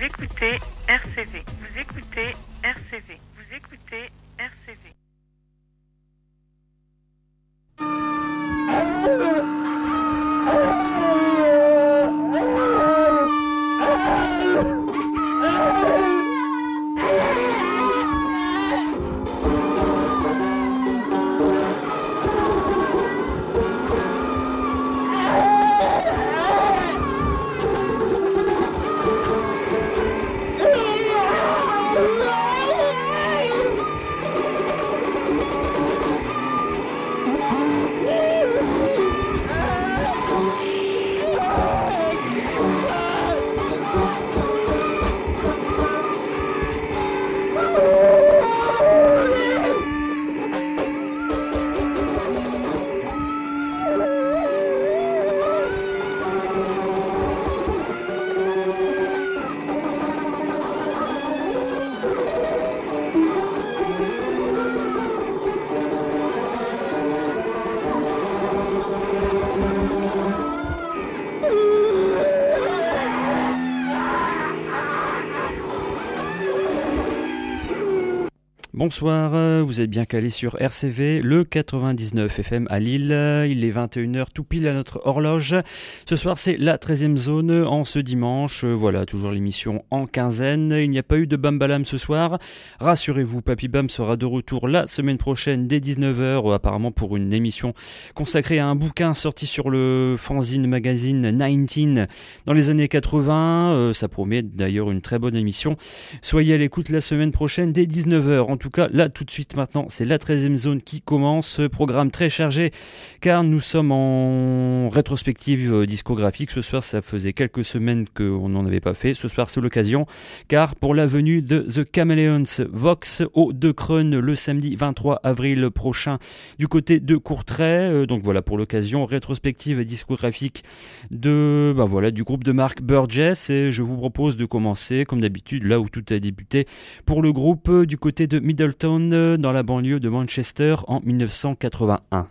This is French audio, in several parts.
Vous écoutez RCV. Vous écoutez RCV. Vous écoutez RCV. Bonsoir, euh, vous êtes bien calé sur RCV, le 99 FM à Lille. Il est 21h tout pile à notre horloge. Ce soir, c'est la 13e zone en ce dimanche. Voilà, toujours l'émission en quinzaine. Il n'y a pas eu de Bambalam ce soir. Rassurez-vous, Papy Bam sera de retour la semaine prochaine dès 19h, apparemment pour une émission consacrée à un bouquin sorti sur le fanzine magazine 19 dans les années 80. Euh, ça promet d'ailleurs une très bonne émission. Soyez à l'écoute la semaine prochaine dès 19h. En tout cas, là, tout de suite maintenant, c'est la 13e zone qui commence. Programme très chargé car nous sommes en rétrospective euh, discographique. Ce soir, ça faisait quelques semaines qu'on n'en avait pas fait. Ce soir, c'est l'occasion car pour la venue de The Chameleons Vox au De Creune le samedi 23 avril prochain du côté de Courtrai. Euh, donc voilà, pour l'occasion, rétrospective discographique de, bah voilà, du groupe de Mark Burgess. Et je vous propose de commencer, comme d'habitude, là où tout a débuté, pour le groupe euh, du côté de Middleton dans la banlieue de Manchester en 1981.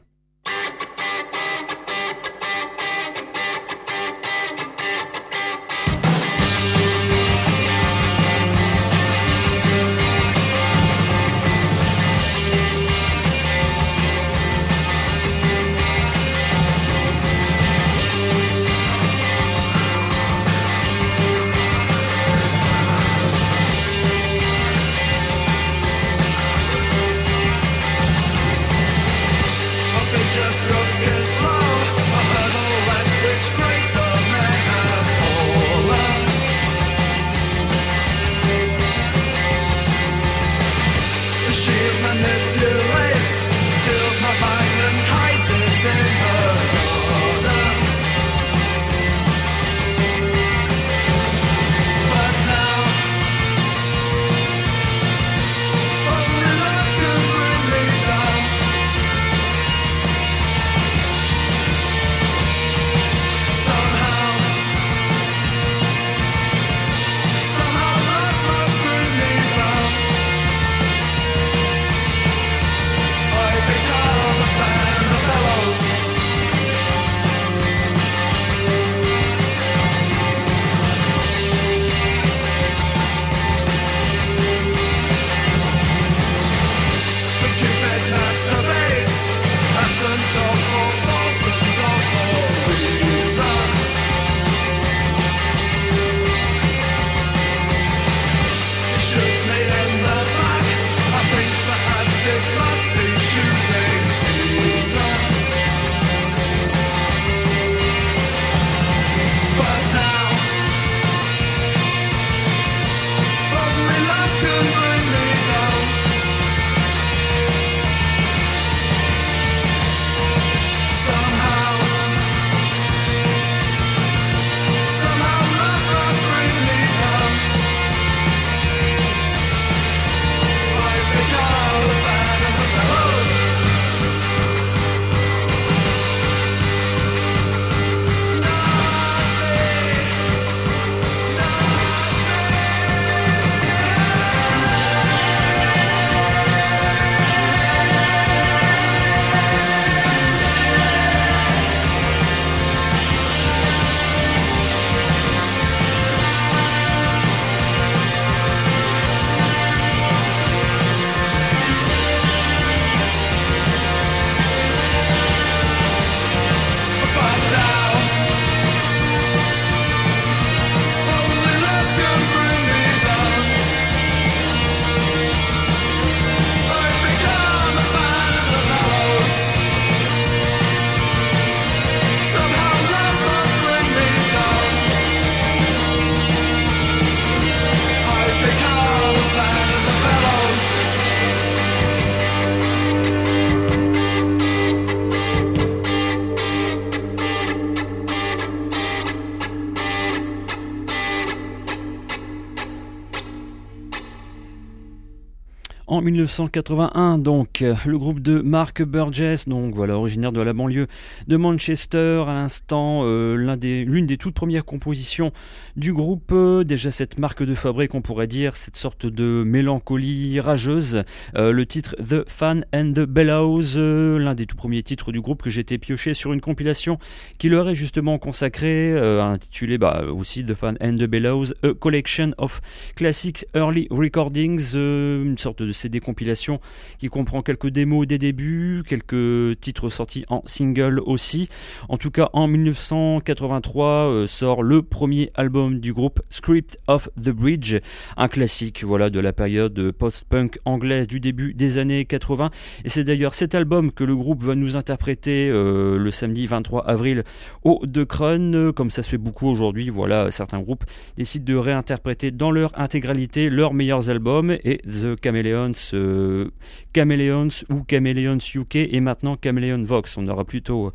En 1981, donc, le groupe de Mark Burgess, donc voilà, originaire de la banlieue de Manchester, à l'instant, euh, l'une des toutes premières compositions du groupe. Euh, déjà cette marque de fabrique, on pourrait dire, cette sorte de mélancolie rageuse. Euh, le titre The Fan and the Bellows, l'un des tout premiers titres du groupe que j'étais pioché sur une compilation qui leur est justement consacrée, intitulée bah, aussi The Fan and the Bellows, A Collection of Classics Early Recordings, une sorte de CD compilation qui comprend quelques démos des débuts, quelques titres sortis en single aussi. En tout cas, en 1983 euh, sort le premier album du groupe Script of the Bridge, un classique voilà de la période post-punk anglaise du début des années 80. Et c'est d'ailleurs cet album que le groupe va nous interpréter euh, le samedi 23 avril au De Crun, comme ça se fait beaucoup aujourd'hui. Voilà, certains groupes décident de réinterpréter dans leur intégralité leurs meilleurs albums et The Chameleons, euh, Chameleons ou Chameleons UK et maintenant Chameleon Vox. On aura plutôt,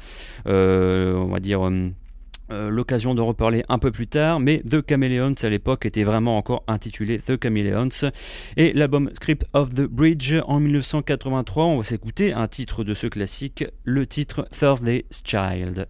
euh, dire, euh, l'occasion de reparler un peu plus tard, mais The Chameleons à l'époque était vraiment encore intitulé The Chameleons. Et l'album Script of the Bridge en 1983, on va s'écouter un titre de ce classique, le titre Thursday's Child.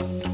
Thank you.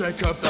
Is it a trick of the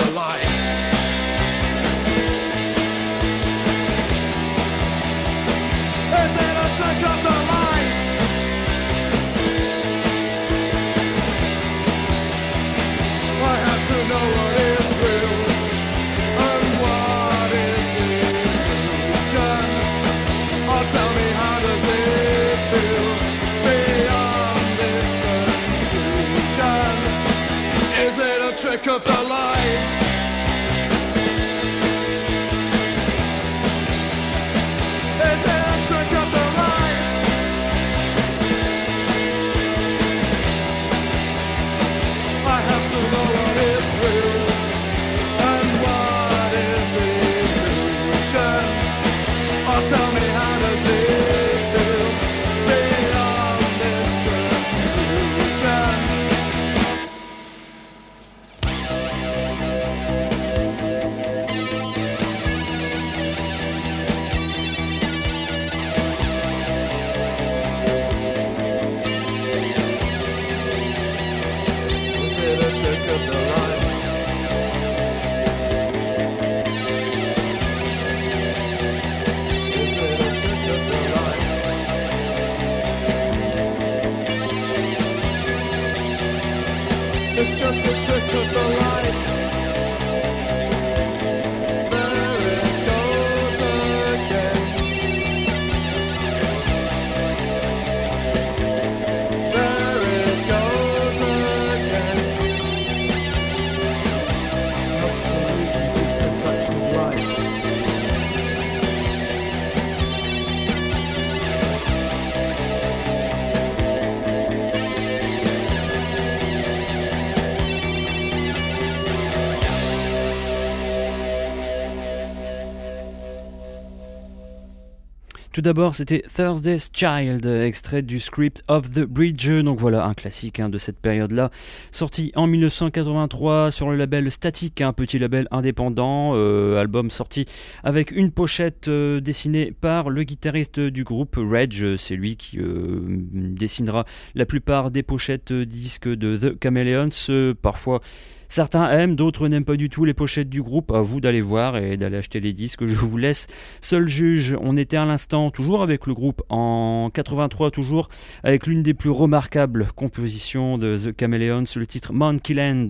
Tout d'abord, c'était Thursday's Child, extrait du script of the Bridge. Donc voilà, un classique hein, de cette période-là, sorti en 1983 sur le label Static, un petit label indépendant, euh, album sorti avec une pochette euh, dessinée par le guitariste du groupe Reg. C'est lui qui euh, dessinera la plupart des pochettes disques de The Chameleons. Parfois Certains aiment, d'autres n'aiment pas du tout les pochettes du groupe. À vous d'aller voir et d'aller acheter les disques. Je vous laisse seul juge. On était à l'instant toujours avec le groupe en 83, toujours avec l'une des plus remarquables compositions de The Chameleons, le titre Monkey Land,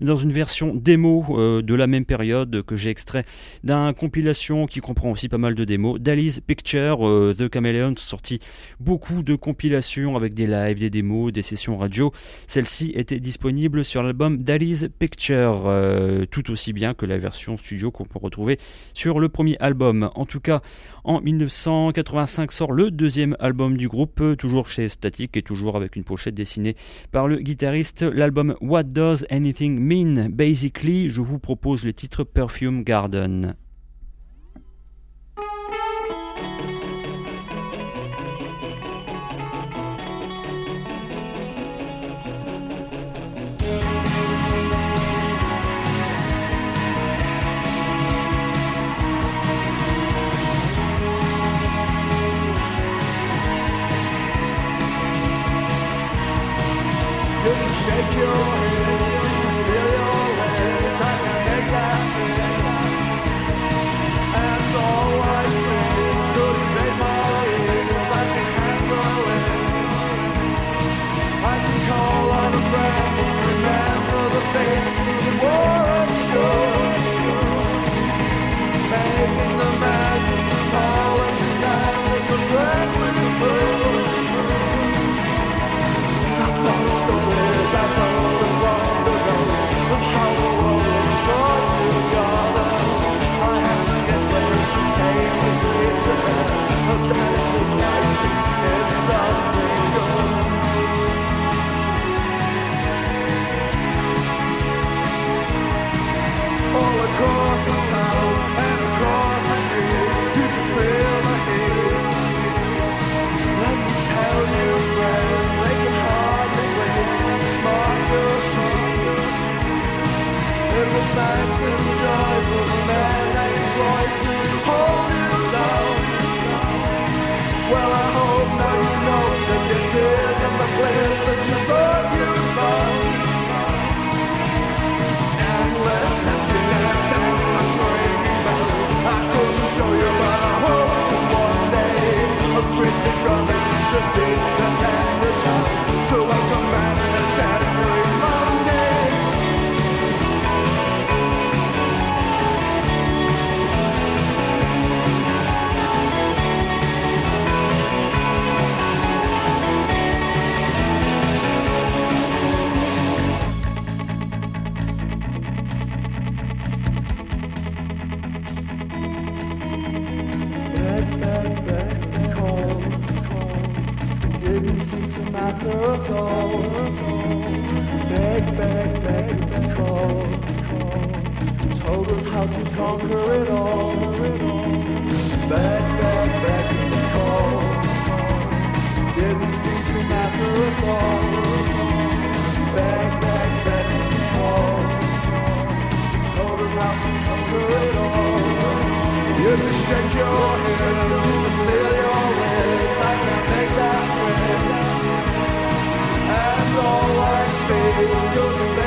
dans une version démo euh, de la même période que j'ai extrait d'un compilation qui comprend aussi pas mal de démos. Dali's Picture, euh, The Chameleons sorti beaucoup de compilations avec des lives, des démos, des sessions radio. Celle-ci était disponible sur l'album Dali's Picture, euh, tout aussi bien que la version studio qu'on peut retrouver sur le premier album. En tout cas, en 1985 sort le deuxième album du groupe, toujours chez Static et toujours avec une pochette dessinée par le guitariste. L'album What Does Anything Mean? Basically, je vous propose le titre Perfume Garden. promises to teach the temperature child to welcome madness and to my turtle. Beg, beg, beg, beg, call. Told us how to conquer it all. Beg, beg, beg, beg, call. Didn't seem to matter at all. Beg, beg, beg, beg, call. Told us how to conquer it all. You can shake your head. Let's go.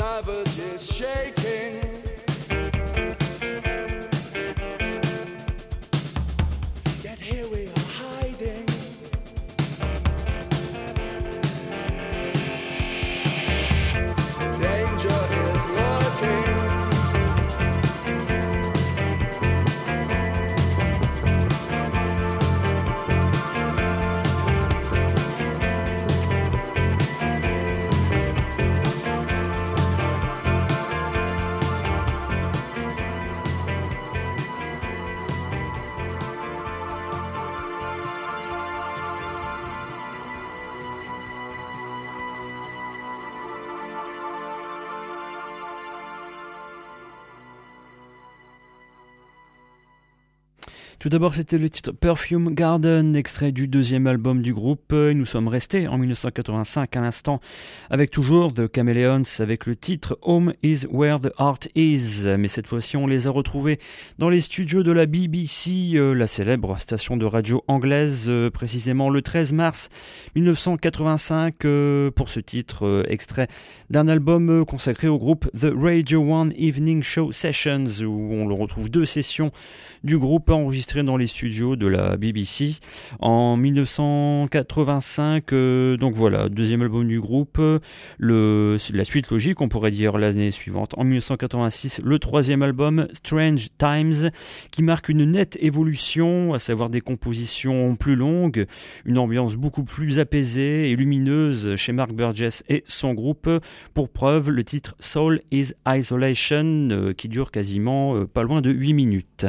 Savages shaking. D'abord, c'était le titre Perfume Garden, extrait du deuxième album du groupe. Nous sommes restés en 1985 à l'instant avec toujours The Chameleons avec le titre Home is where the heart is. Mais cette fois-ci, on les a retrouvés dans les studios de la BBC, euh, la célèbre station de radio anglaise, euh, précisément le 13 mars 1985 euh, pour ce titre extrait d'un album consacré au groupe The Radio One Evening Show Sessions où on le retrouve deux sessions du groupe dans les studios de la BBC en 1985. euh, donc voilà, deuxième album du groupe. Le, la suite logique, on pourrait dire l'année suivante, en 1986, le troisième album Strange Times, qui marque une nette évolution, à savoir des compositions plus longues, une ambiance beaucoup plus apaisée et lumineuse chez Mark Burgess et son groupe. Pour preuve, le titre Soul is Isolation, euh, qui dure quasiment euh, pas loin de 8 minutes.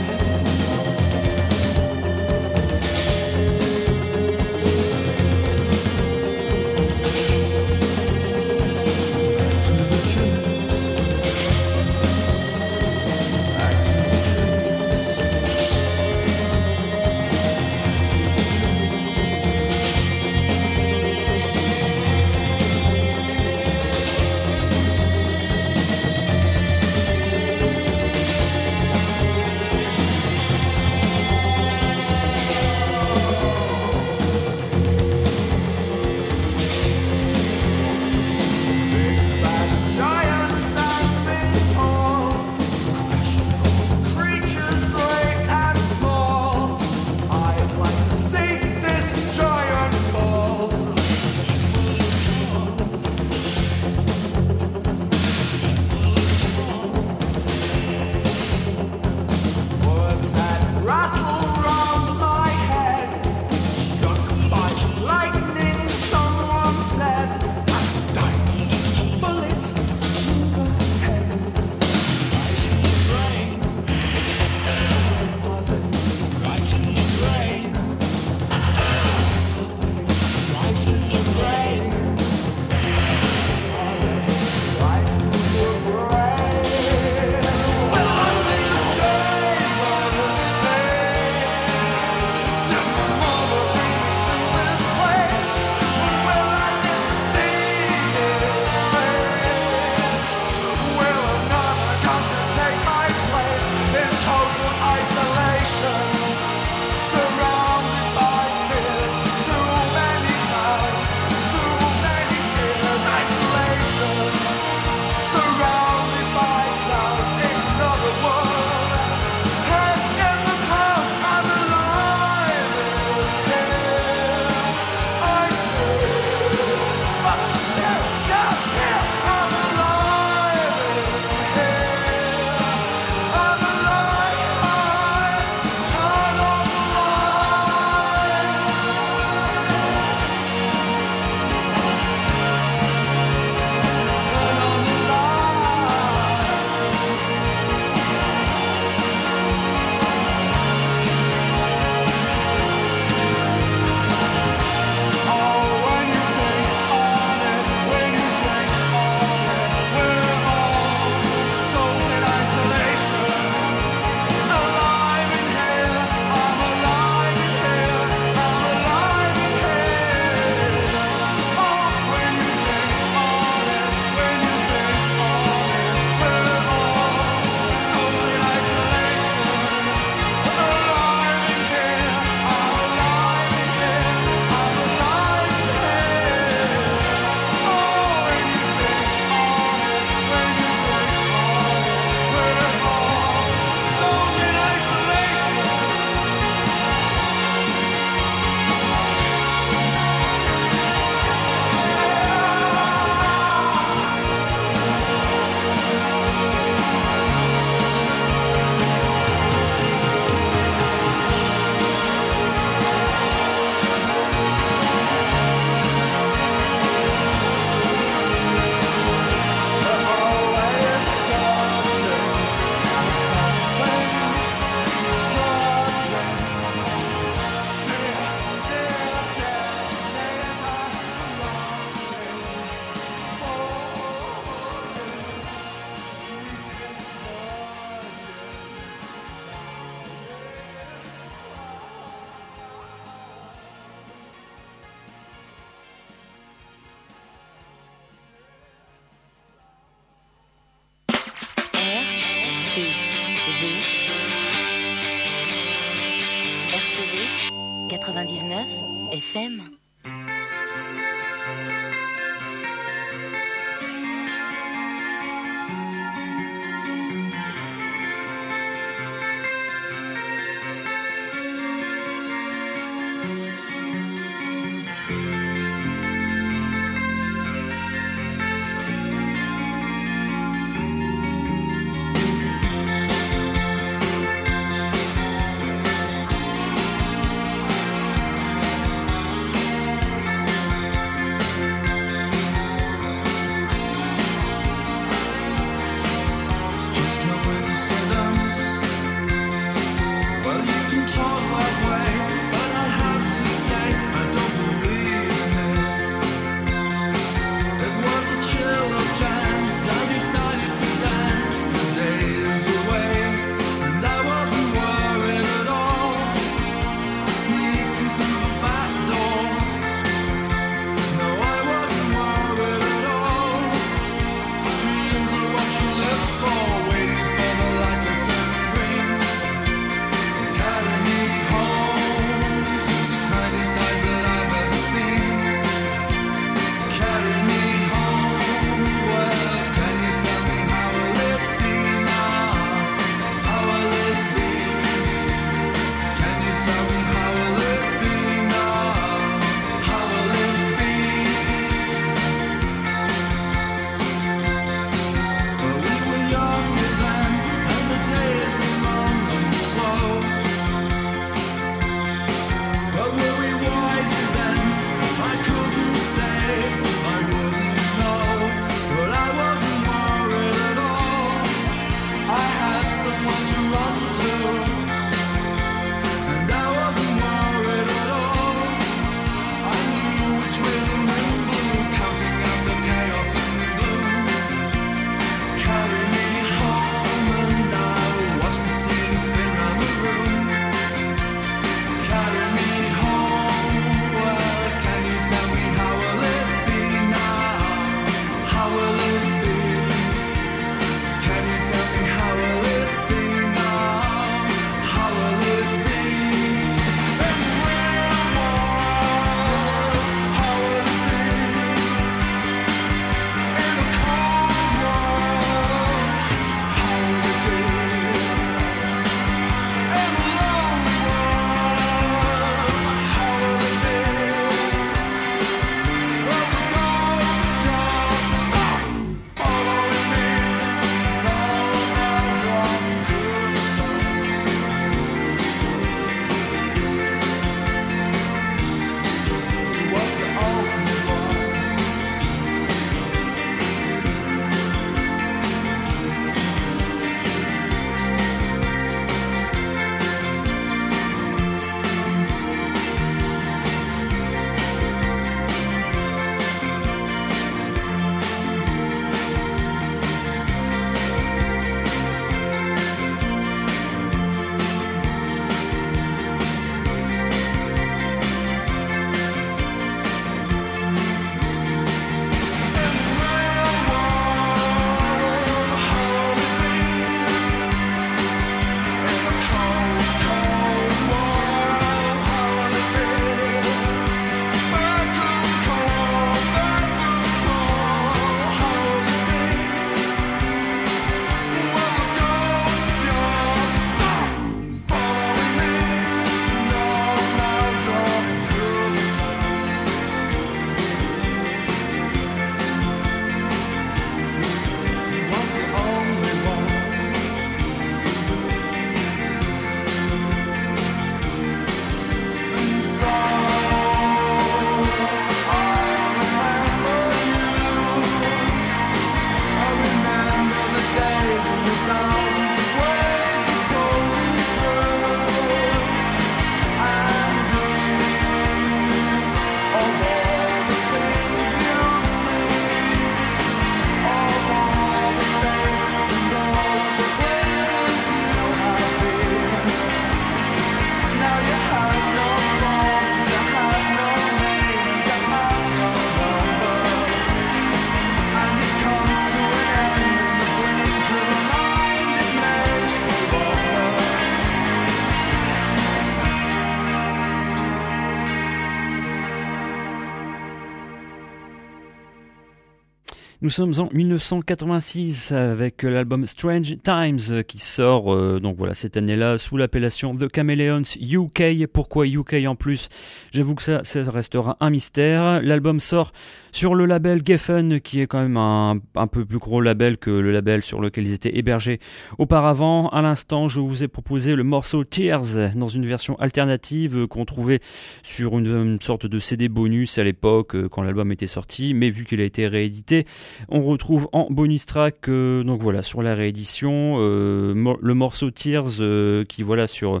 Nous sommes en 1986 avec l'album Strange Times qui sort euh, donc voilà cette année-là sous l'appellation The Chameleons UK. Pourquoi UK en plus? J'avoue que ça, ça restera un mystère. L'album sort sur le label Geffen qui est quand même un, peu plus gros label que le label sur lequel ils étaient hébergés auparavant. À l'instant, je vous ai proposé le morceau Tears dans une version alternative qu'on trouvait sur une, sorte de CD bonus à l'époque euh, quand l'album était sorti, mais vu qu'il a été réédité, on retrouve en bonus track euh, donc voilà sur la réédition euh, le morceau Tears qui voilà sur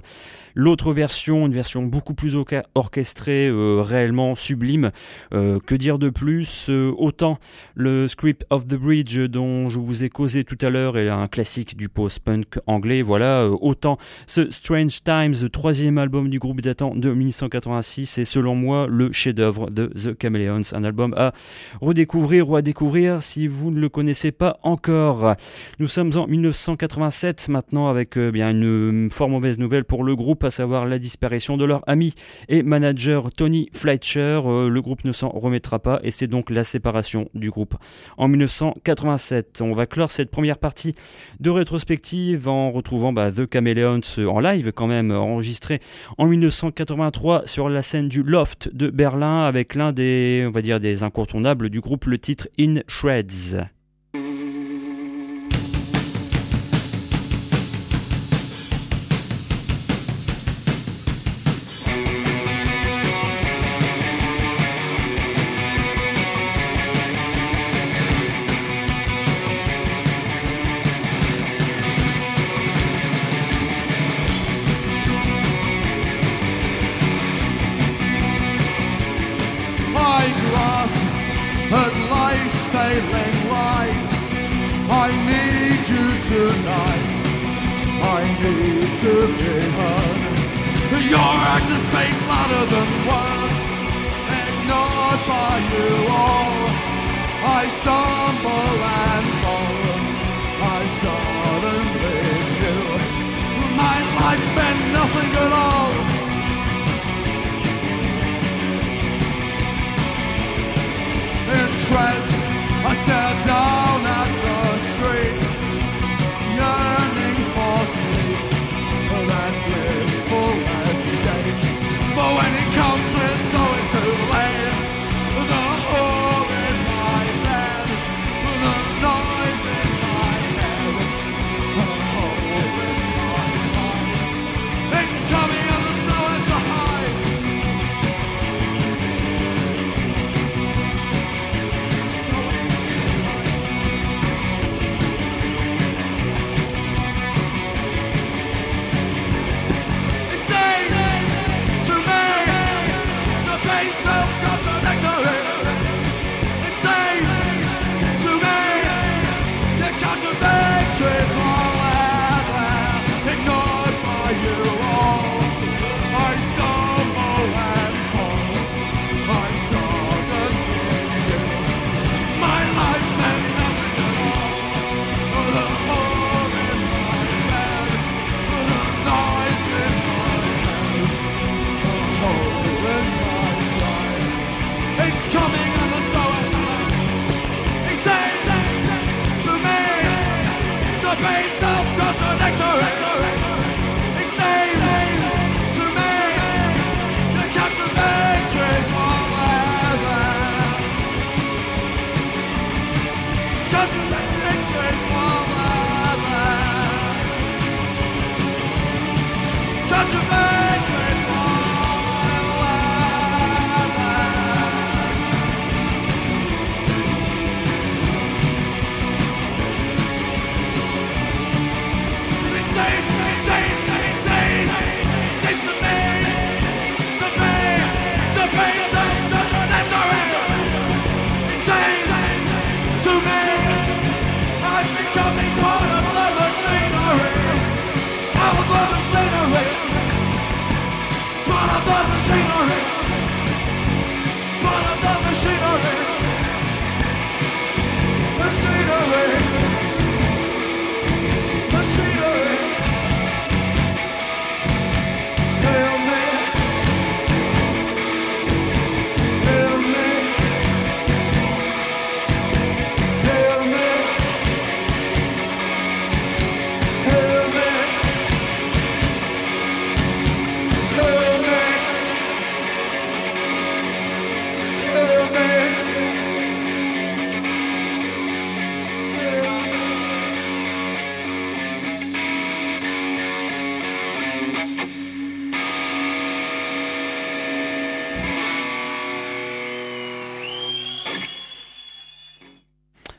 L'autre version, une version beaucoup plus orchestrée, euh, réellement sublime. Euh, que dire de plus Euh, Autant le Script of the Bridge dont je vous ai causé tout à l'heure est un classique du post-punk anglais, voilà. autant ce Strange Times, troisième album du groupe datant de 1986, est selon moi le chef-d'œuvre de The Chameleons, un album à redécouvrir ou à découvrir si vous ne le connaissez pas encore. Nous sommes en 1987 maintenant avec bien une fort mauvaise nouvelle pour le groupe, à savoir la disparition de leur ami et manager Tony Fletcher. Euh, le groupe ne s'en remettra pas et c'est donc la séparation du groupe en 1987. On va clore cette première partie de rétrospective en retrouvant bah, The Chameleons en live quand même enregistré en 1983 sur la scène du Loft de Berlin avec l'un des on va dire des incontournables du groupe le titre In Shreds. Stumble and fall. I suddenly knew my life meant nothing at all. in shreds.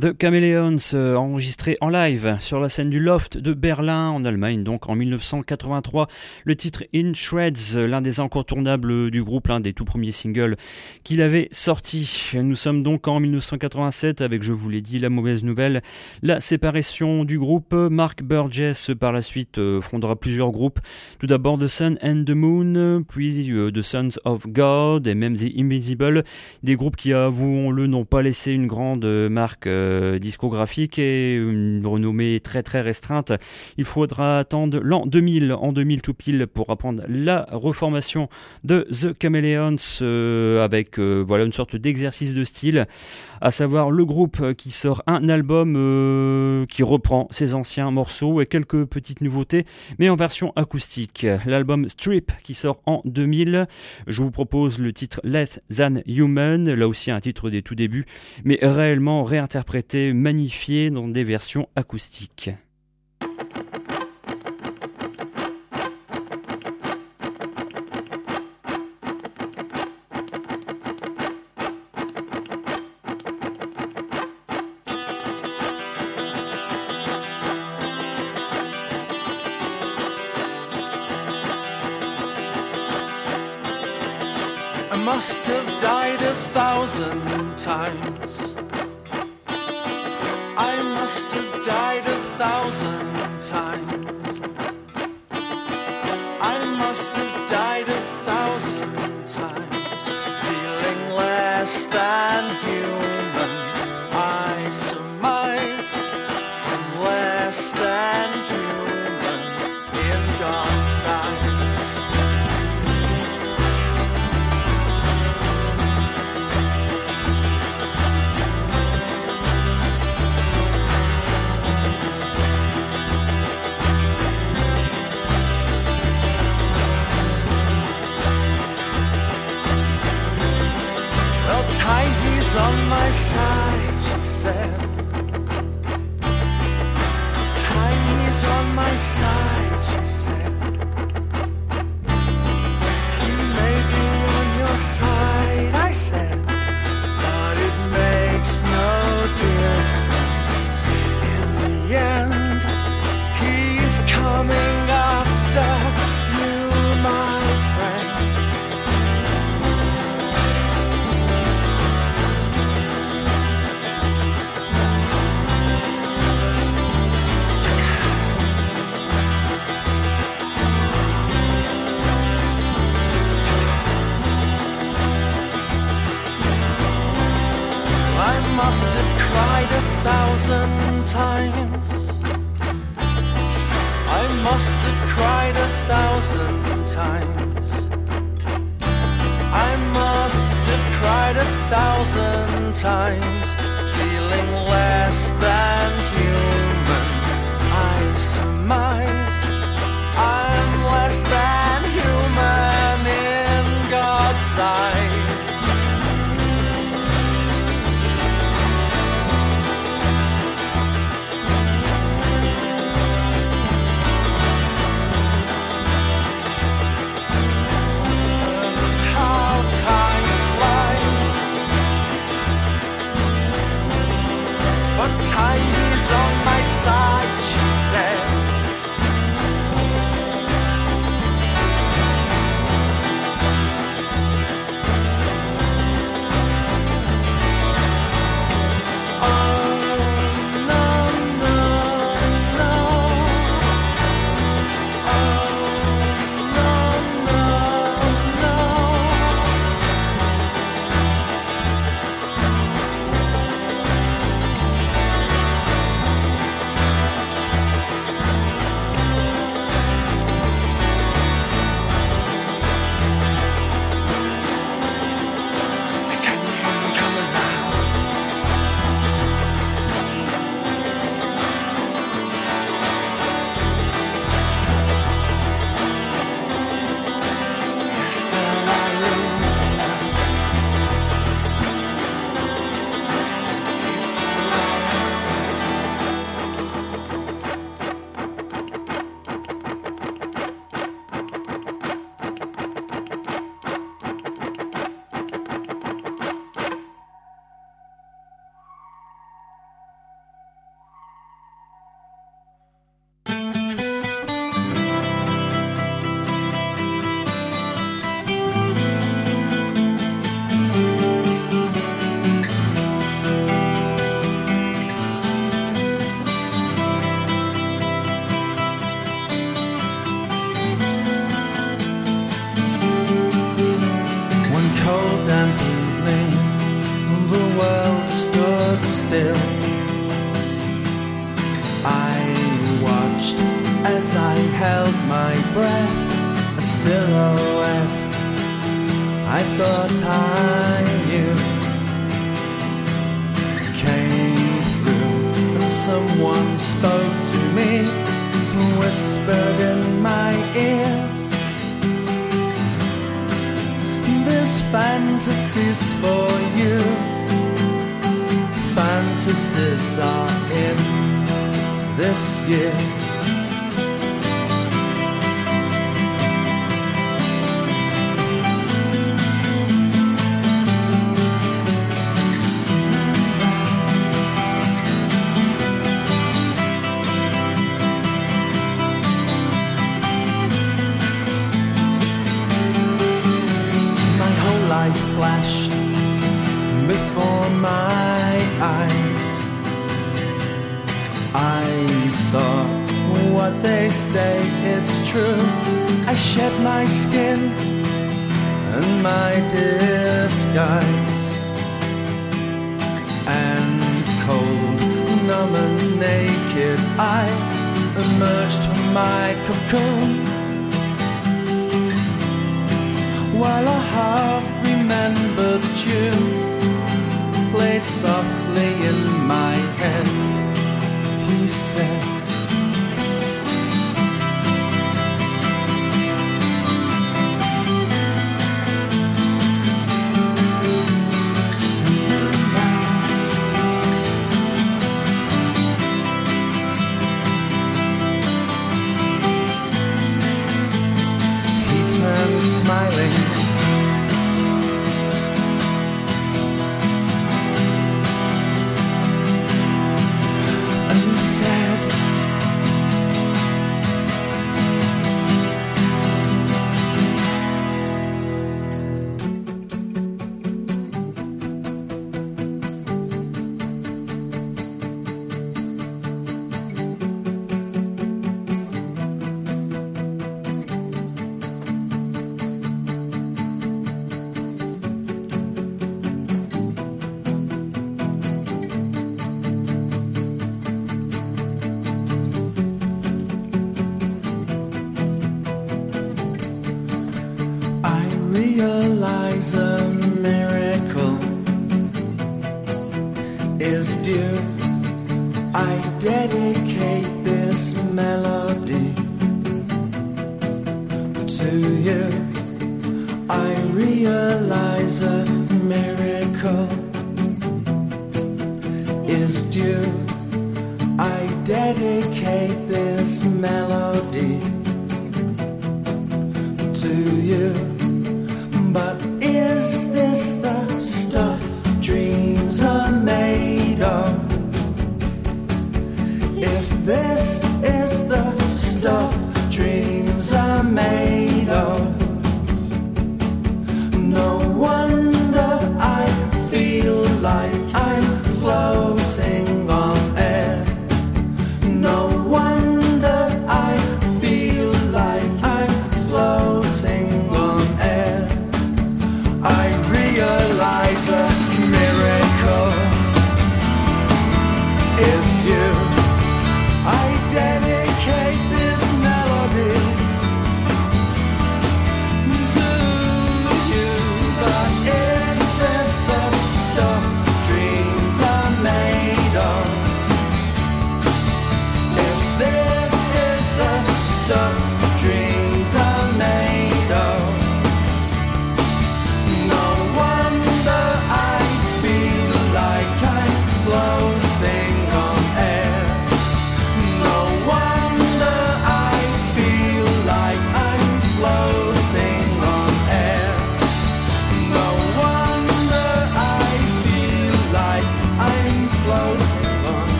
The Chameleons, euh, enregistré en live sur la scène du Loft de Berlin, en Allemagne, donc en 1983. Le titre In Shreds, l'un des incontournables du groupe, l'un des tout premiers singles qu'il avait sorti. Nous sommes donc en 1987 avec, je vous l'ai dit, la mauvaise nouvelle, la séparation du groupe. Mark Burgess, par la suite, euh, fondera plusieurs groupes. Tout d'abord The Sun and the Moon, puis euh, The Sons of God et même The Invisible. Des groupes qui, avouons-le, n'ont pas laissé une grande marque euh, discographique et une renommée très très restreinte. Il faudra attendre l'an 2000, en 2000 tout pile, pour apprendre la reformation de The Chameleons euh, avec euh, voilà une sorte d'exercice de style, à savoir le groupe qui sort un album euh, qui reprend ses anciens morceaux et quelques petites nouveautés, mais en version acoustique. L'album Strip qui sort en 2000. Je vous propose le titre Less Than Human, là aussi un titre des tout débuts, mais réellement réinterprété magnifié dans des versions acoustiques. time. Side,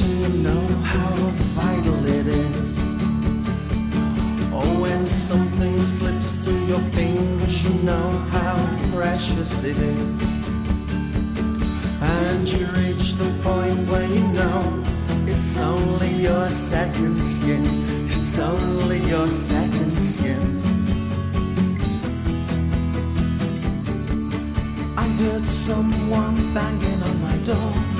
you know how vital it is. Oh, when something slips through your fingers, you know how precious it is. And you reach the point where you know it's only your second skin. It's only your second skin. I heard someone banging on my door.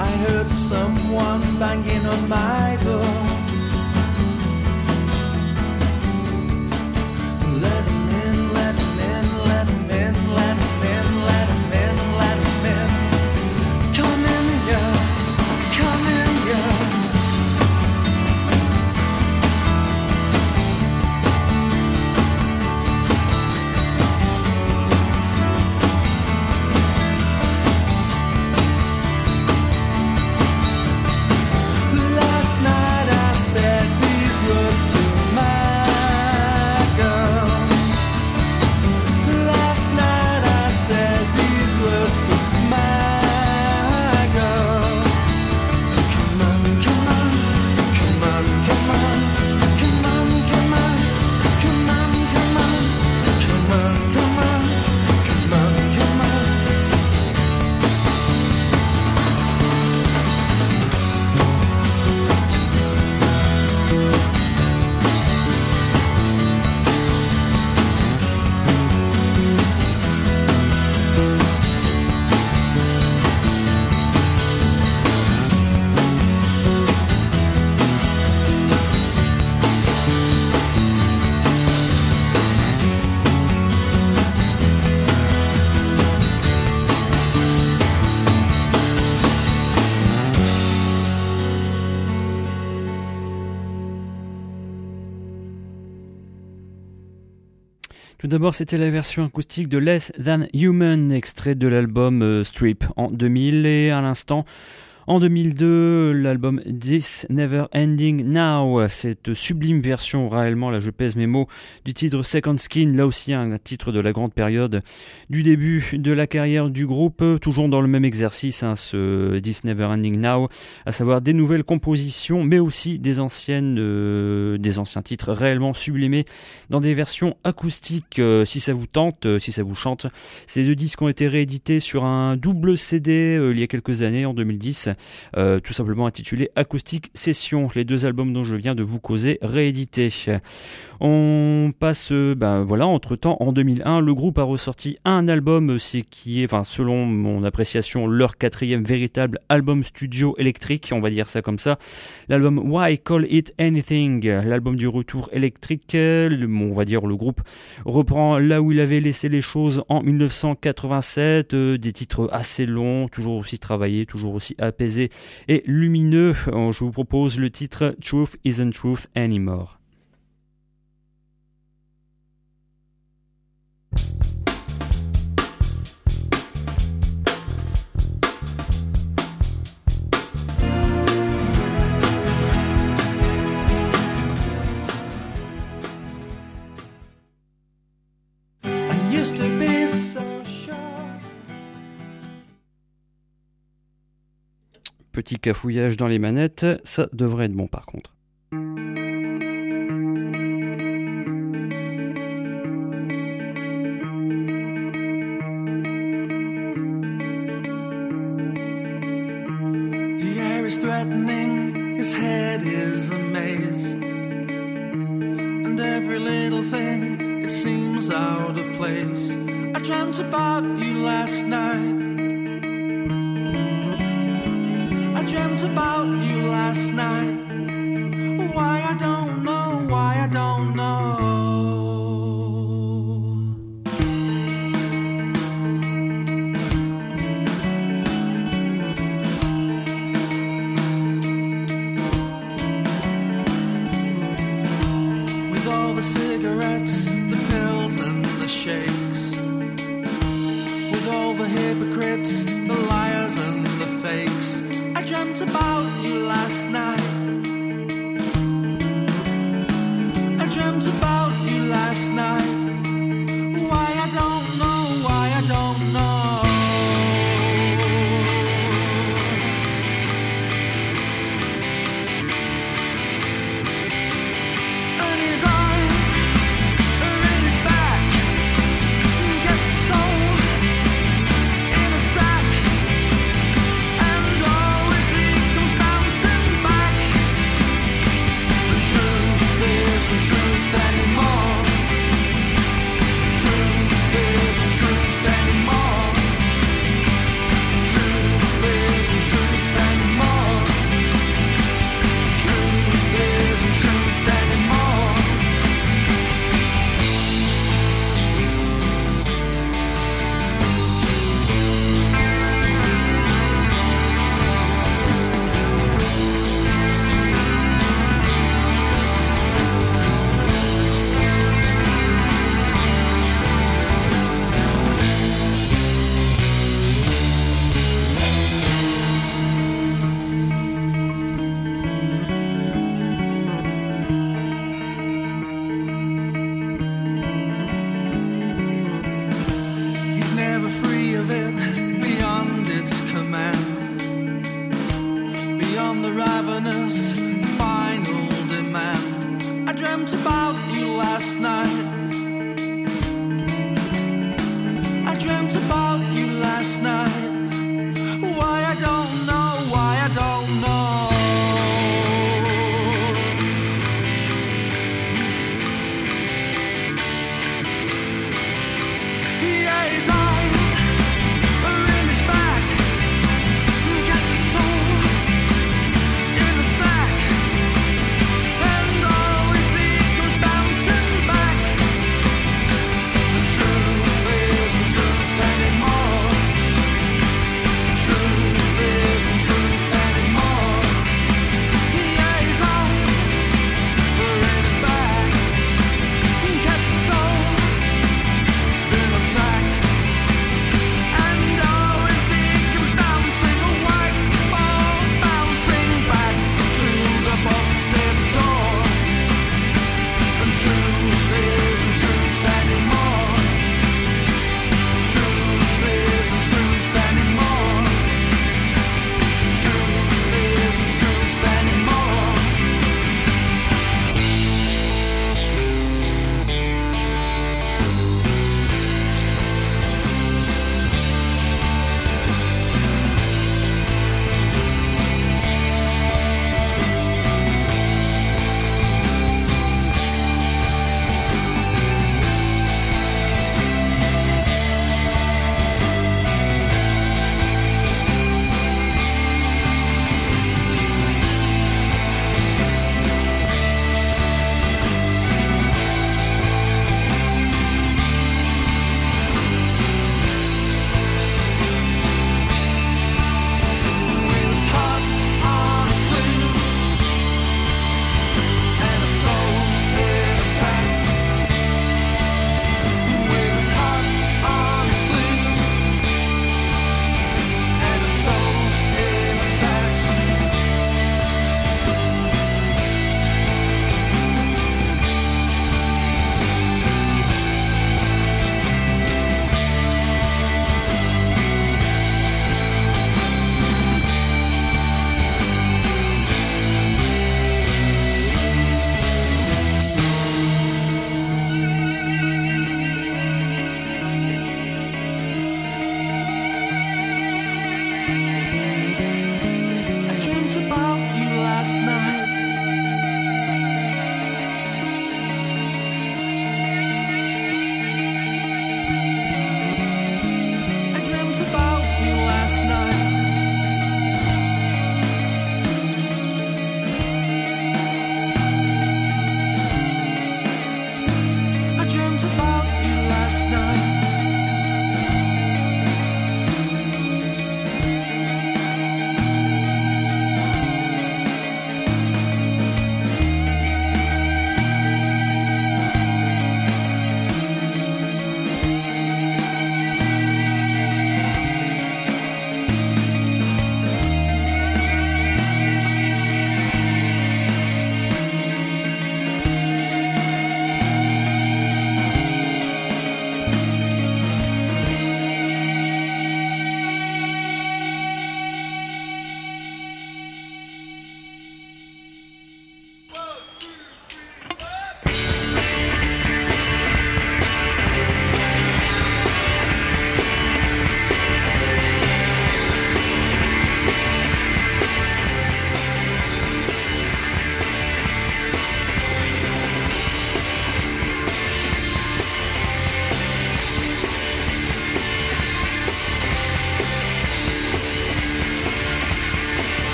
I heard someone banging on my door. D'abord, c'était la version acoustique de Less Than Human, extrait de l'album euh, Strip en 2000 et à l'instant. En 2002, l'album This Never Ending Now, cette sublime version, réellement, là je pèse mes mots, du titre Second Skin, là aussi un titre de la grande période du début de la carrière du groupe, toujours dans le même exercice, hein, ce This Never Ending Now, à savoir des nouvelles compositions, mais aussi des anciennes, euh, des anciens titres réellement sublimés dans des versions acoustiques. Euh, si ça vous tente, euh, si ça vous chante, ces deux disques ont été réédités sur un double CD il y a quelques années, en 2010, euh, tout simplement intitulé Acoustic Session, les deux albums dont je viens de vous causer réédités. On passe, ben voilà, entre temps, en 2001, le groupe a ressorti un album, c'est qui est, enfin, selon mon appréciation, leur quatrième véritable album studio électrique, on va dire ça comme ça. L'album Why Call It Anything, l'album du retour électrique, le- on va dire le groupe reprend là où il avait laissé les choses en 1987, euh, des titres assez longs, toujours aussi travaillés, toujours aussi apaisés et lumineux. Euh, Je vous propose le titre Truth Isn't Truth Anymore. Petit cafouillage dans les manettes, ça devrait être bon par contre. The air is threatening, his head is a maze. And every little thing, it seems out of place. I dreamt about you last night. Dreamt about you last night.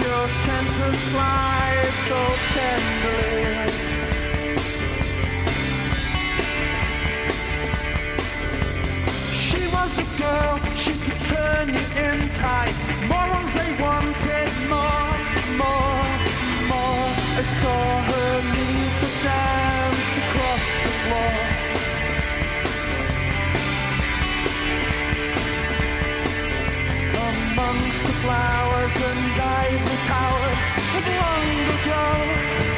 Your sentence lies so tenderly. She was a girl, she could turn you in tight. Morons, they wanted more, more, more. I saw her lead the dance across the floor. The flowers and ivory towers of long ago.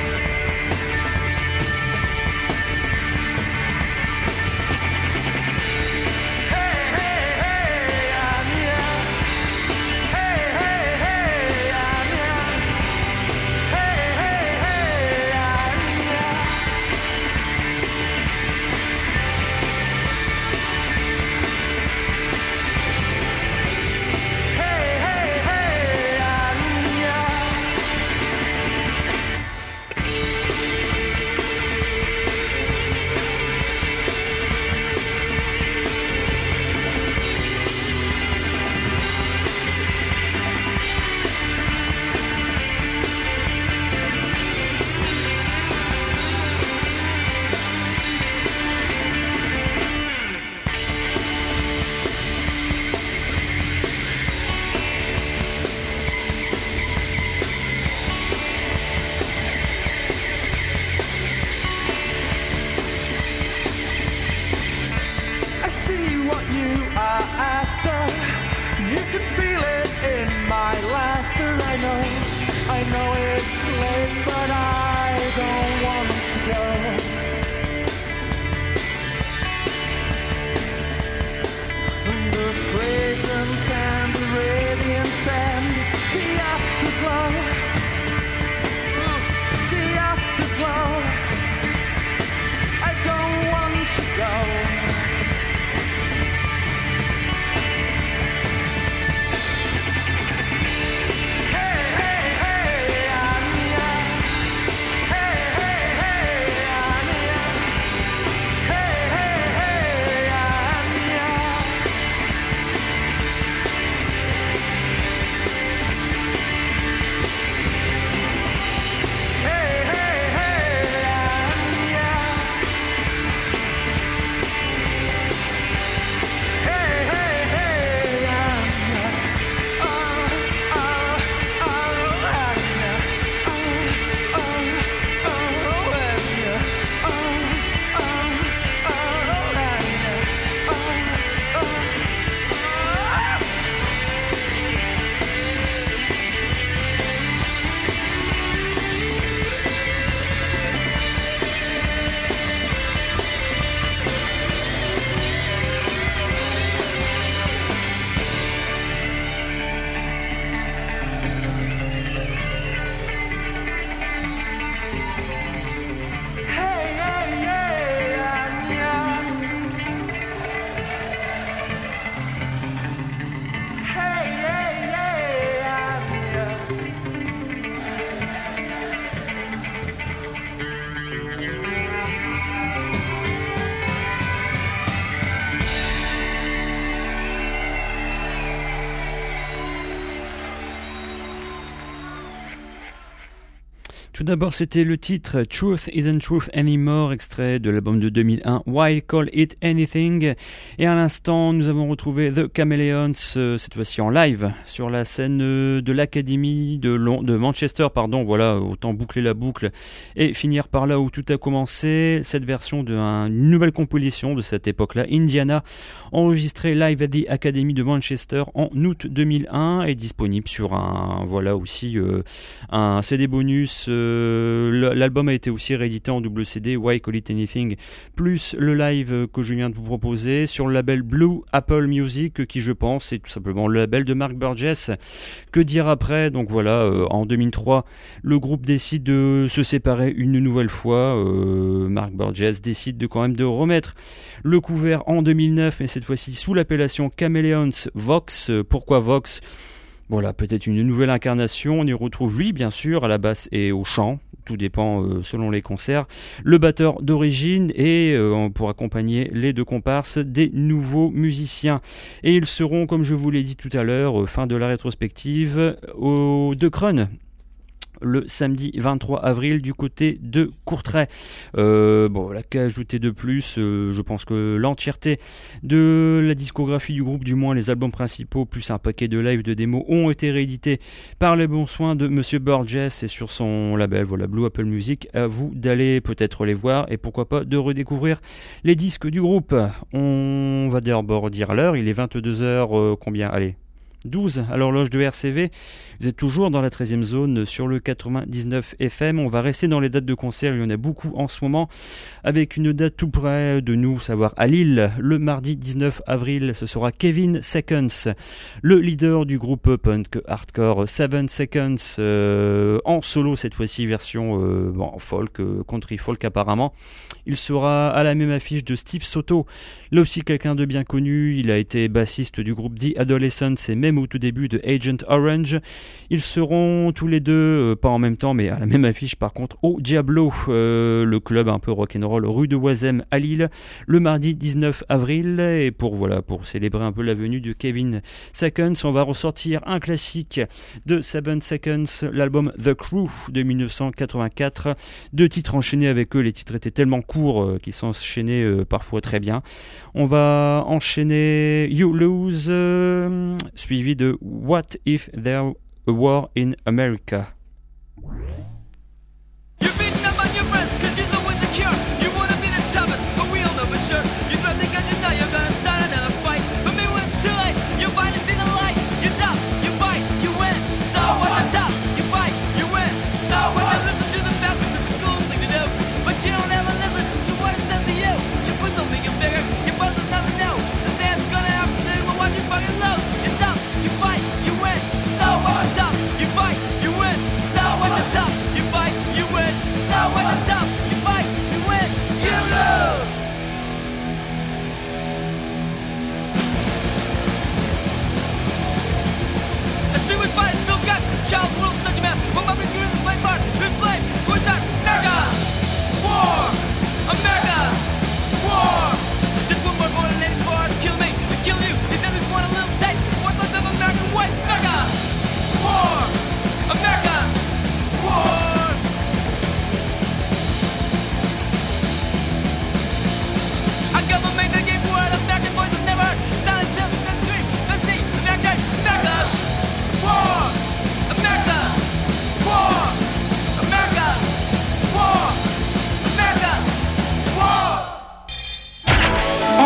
Tout d'abord, c'était le titre Truth Isn't Truth Anymore, extrait de l'album de 2001 Why Call It Anything. Et à l'instant, nous avons retrouvé The Chameleons, euh, cette fois-ci en live, sur la scène euh, de l'Académie de, Manchester. Pardon, voilà, autant boucler la boucle et finir par là où tout a commencé. Cette version d'une nouvelle composition de cette époque-là, Indiana, enregistrée live à The Academy de Manchester en août 2001, est disponible sur un, euh, CD bonus. L'album a été aussi réédité en double CD, Why Call It Anything, plus le live que je viens de vous proposer sur le label Blue Apple Music, qui je pense est tout simplement le label de Mark Burgess. Que dire après? Donc voilà, euh, en 2003, le groupe décide de se séparer une nouvelle fois. Euh, Mark Burgess décide de quand même de remettre le couvert en 2009, mais cette fois-ci sous l'appellation Chameleons Vox. Euh, Pourquoi Vox? Voilà, peut-être une nouvelle incarnation. On y retrouve lui, bien sûr, à la basse et au chant. Tout dépend euh, selon les concerts. Le batteur d'origine et euh, pour accompagner les deux comparses des nouveaux musiciens. Et ils seront, comme je vous l'ai dit tout à l'heure, euh, fin de la rétrospective, au De Crun le samedi 23 avril du côté de Courtrai. Euh, bon, la qu'à ajouter de plus, euh, je pense que l'entièreté de la discographie du groupe, du moins les albums principaux, plus un paquet de live de démos, ont été réédités par les bons soins de Monsieur Burgess et sur son label, voilà, Blue Apple Music. À vous d'aller peut-être les voir et pourquoi pas de redécouvrir les disques du groupe. On va d'abord dire l'heure, il est 22h, euh, combien? Allez, 12 à l'horloge de RCV. Vous êtes toujours dans la 13e zone sur le 99 FM. On va rester dans les dates de concert. Il y en a beaucoup en ce moment. Avec une date tout près de nous, savoir à Lille, le mardi 19 avril, ce sera Kevin Seconds, le leader du groupe punk hardcore Seven Seconds, euh, en solo cette fois-ci, version euh, folk, euh, country folk apparemment. Il sera à la même affiche de Steve Soto, là aussi quelqu'un de bien connu. Il a été bassiste du groupe The Adolescents et même au tout début de Agent Orange. Ils seront tous les deux, euh, pas en même temps, mais à la même affiche par contre, au Diablo, euh, le club un peu rock'n'roll rue de Oisem à Lille, le mardi 19 avril. Et pour voilà, pour célébrer un peu la venue de Kevin Seconds, on va ressortir un classique de Seven Seconds, l'album The Crew de 1984. Deux titres enchaînés avec eux, les titres étaient tellement courts euh, qu'ils s'enchaînaient parfois très bien. On va enchaîner You Lose, euh, suivi de What If There a War in America?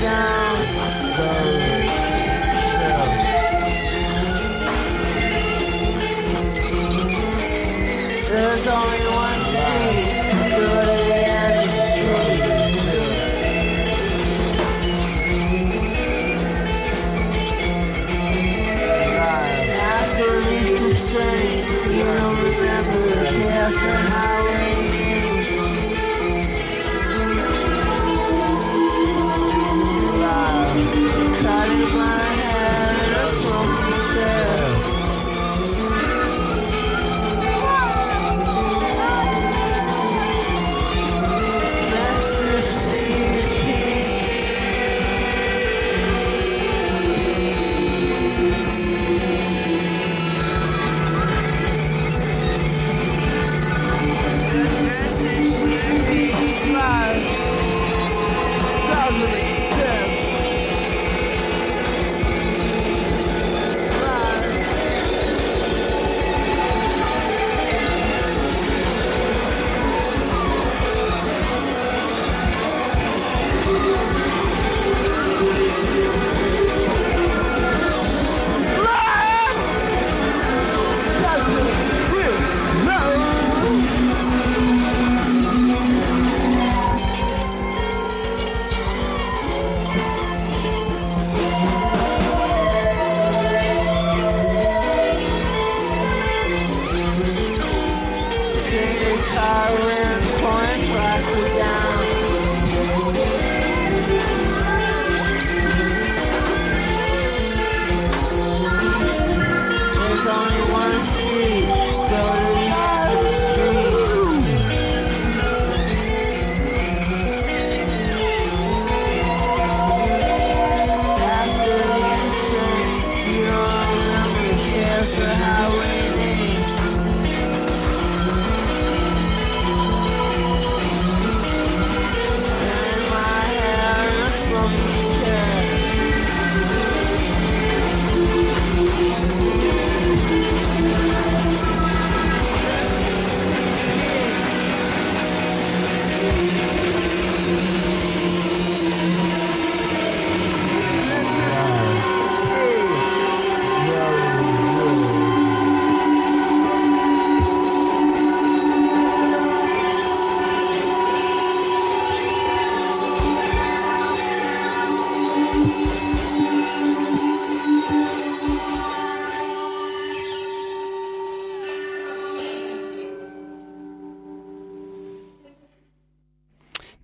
down.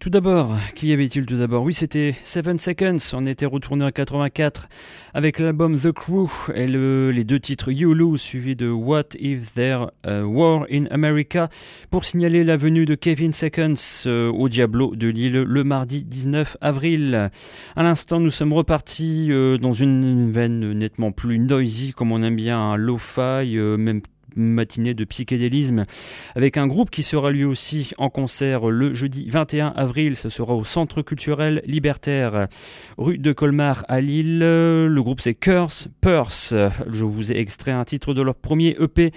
Tout d'abord, qui avait-il tout d'abord? Oui, c'était Seven Seconds. On était retourné en 84 avec l'album The Crew et le- les deux titres You Lose suivi de What If There a War in America pour signaler la venue de Kevin Seconds euh, au Diablo de Lille le mardi 19 avril. À l'instant, nous sommes repartis euh, dans une veine nettement plus noisy comme on aime bien un lo-fi, euh, même matinée de psychédélisme avec un groupe qui sera lui aussi en concert le jeudi 21 avril. Ce sera au Centre culturel libertaire, rue de Colmar à Lille. Le groupe c'est Curse Purse. Je vous ai extrait un titre de leur premier EP.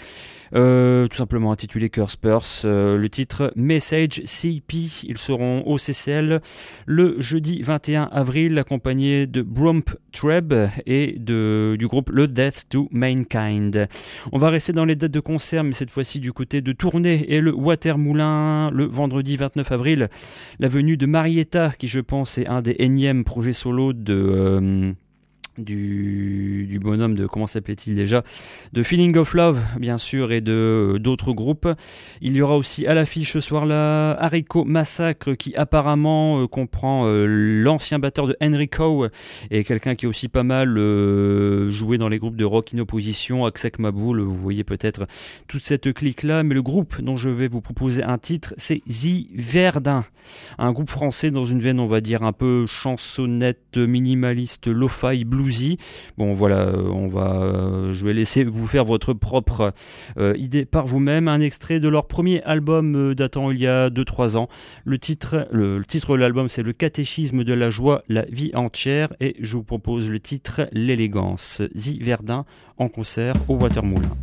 Euh, tout simplement intitulé Curse Purse, euh, le titre Message CP. Ils seront au CCL le jeudi 21 avril, accompagnés de Brump Treb et du groupe Le Death to Mankind. On va rester dans les dates de concert, mais cette fois-ci du côté de Tournai et le Watermoulin le vendredi 29 avril. La venue de Marietta, qui je pense est un des énièmes projets solo de... euh, du, bonhomme de comment s'appelait-il déjà de Feeling of Love bien sûr et de d'autres groupes. Il y aura aussi à l'affiche ce soir-là Haricot Massacre qui apparemment euh, comprend euh, l'ancien batteur de Enrico et quelqu'un qui est aussi pas mal euh, joué dans les groupes de rock in opposition Axek Maboul vous voyez peut-être toute cette clique là mais le groupe dont je vais vous proposer un titre c'est The Verdun. Un groupe français dans une veine on va dire un peu chansonnette minimaliste lo-fi bon voilà euh, on va euh, je vais laisser vous faire votre propre euh, idée par vous-même. Un extrait de leur premier album datant il y a 2-3 ans. Le titre titre de l'album c'est le catéchisme de la joie la vie entière. Et je vous propose le titre l'élégance. Zi Verdun en concert au Watermoulin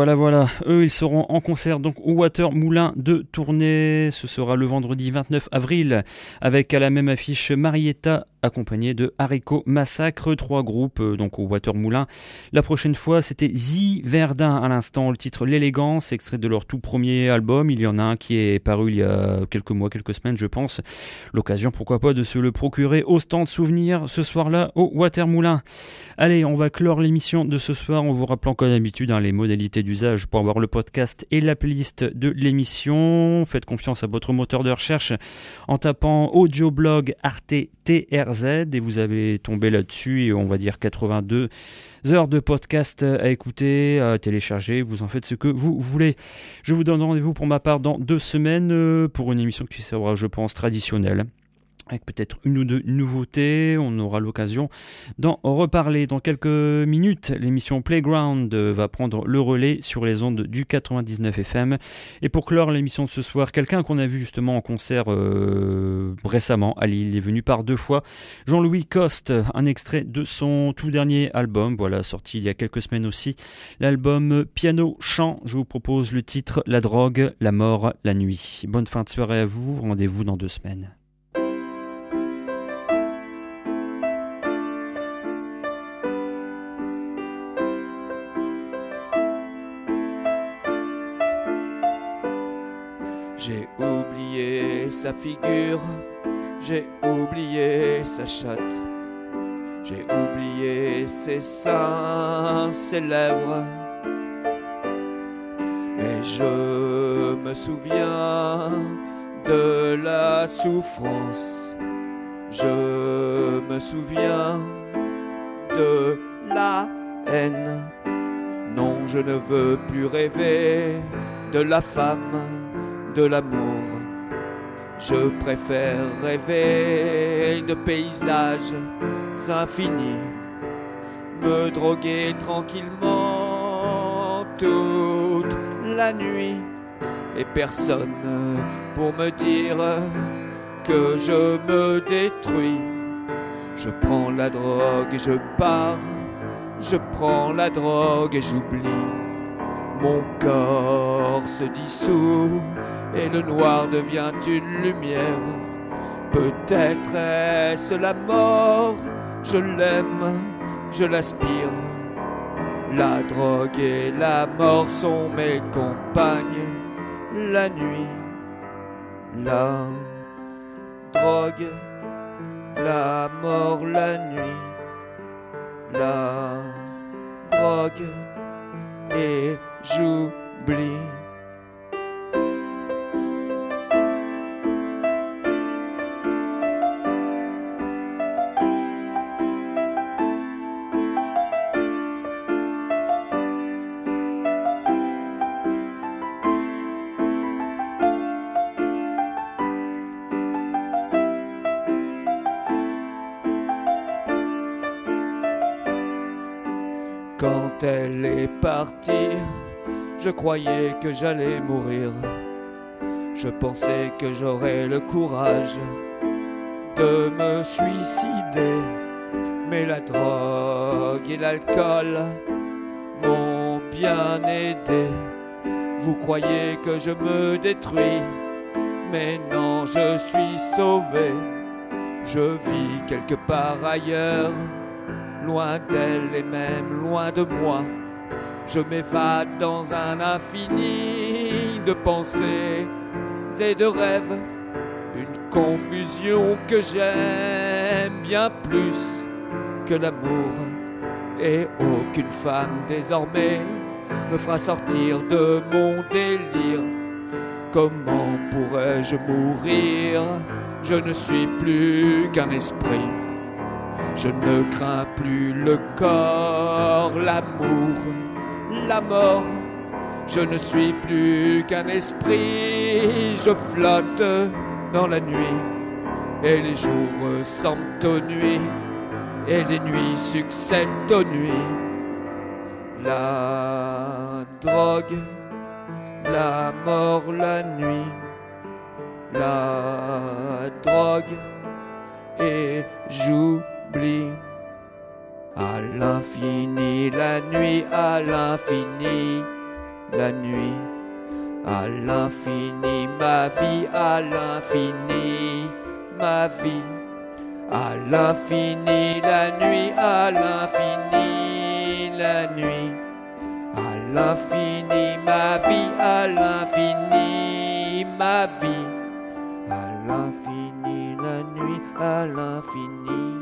Voilà, voilà. Eux, ils seront en concert donc au Water Moulin de Tournai. Ce sera le vendredi 29 avril avec à la même affiche Marietta accompagné de Haricot Massacre, trois groupes euh, donc au Water Moulin. La prochaine fois, c'était Zi Verdun à l'instant, le titre L'élégance, extrait de leur tout premier album. Il y en a un qui est paru il y a quelques mois, quelques semaines, je pense. L'occasion, pourquoi pas, de se le procurer au stand souvenir ce soir-là au Water Moulin. Allez, on va clore l'émission de ce soir en vous rappelant comme d'habitude hein, les modalités d'usage pour avoir le podcast et la playlist de l'émission. Faites confiance à votre moteur de recherche en tapant audioblog Arte TRZ et vous avez tombé là-dessus et on va dire 82 heures de podcast à écouter, à télécharger, vous en faites ce que vous voulez. Je vous donne rendez-vous pour ma part dans deux semaines euh, pour une émission qui sera, je pense, traditionnelle avec peut-être une ou deux nouveautés. On aura l'occasion d'en reparler dans quelques minutes. L'émission Playground va prendre le relais sur les ondes du 99 FM. Et pour clore l'émission de ce soir, quelqu'un qu'on a vu justement en concert euh, récemment à Lille, il est venu par deux fois, Jean-Louis Coste, un extrait de son tout dernier album, voilà, sorti il y a quelques semaines aussi, l'album Piano Chant. Je vous propose le titre La drogue, la mort, la nuit. Bonne fin de soirée à vous, rendez-vous dans deux semaines. Sa figure, j'ai oublié sa chatte, j'ai oublié ses seins, ses lèvres. Mais je me souviens de la souffrance, je me souviens de la haine. Non, je ne veux plus rêver de la femme de l'amour. Je préfère rêver de paysages infinis, me droguer tranquillement toute la nuit et personne pour me dire que je me détruis. Je prends la drogue et je pars, je prends la drogue et j'oublie. Mon corps se dissout et le noir devient une lumière. Peut-être est-ce la mort, je l'aime, je l'aspire. La drogue et la mort sont mes compagnes. La nuit, la drogue, la mort, la nuit, la drogue et j'oublie. Quand elle est partie, je croyais que j'allais mourir. Je pensais que j'aurais le courage de me suicider. Mais la drogue et l'alcool m'ont bien aidé. Vous croyez que je me détruis, mais non, je suis sauvé. Je vis quelque part ailleurs, loin d'elle et même loin de moi. Je m'évade dans un infini de pensées et de rêves, une confusion que j'aime bien plus que l'amour. Et aucune femme désormais me fera sortir de mon délire. Comment pourrais-je mourir? Je ne suis plus qu'un esprit. Je ne crains plus le corps, l'amour, la mort. Je ne suis plus qu'un esprit, je flotte dans la nuit. Et les jours ressemblent aux nuits, et les nuits succèdent aux nuits. La drogue, la mort, la nuit. La drogue, et j'oublie. À l'infini, la nuit à l'infini, la nuit, à l'infini, ma vie à l'infini, ma vie, à l'infini, la nuit, à l'infini, la nuit, à l'infini, ma vie, à l'infini, ma vie, à l'infini, la nuit, à l'infini,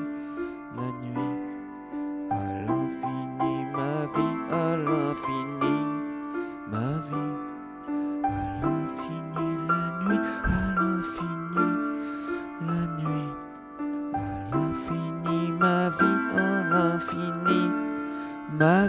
à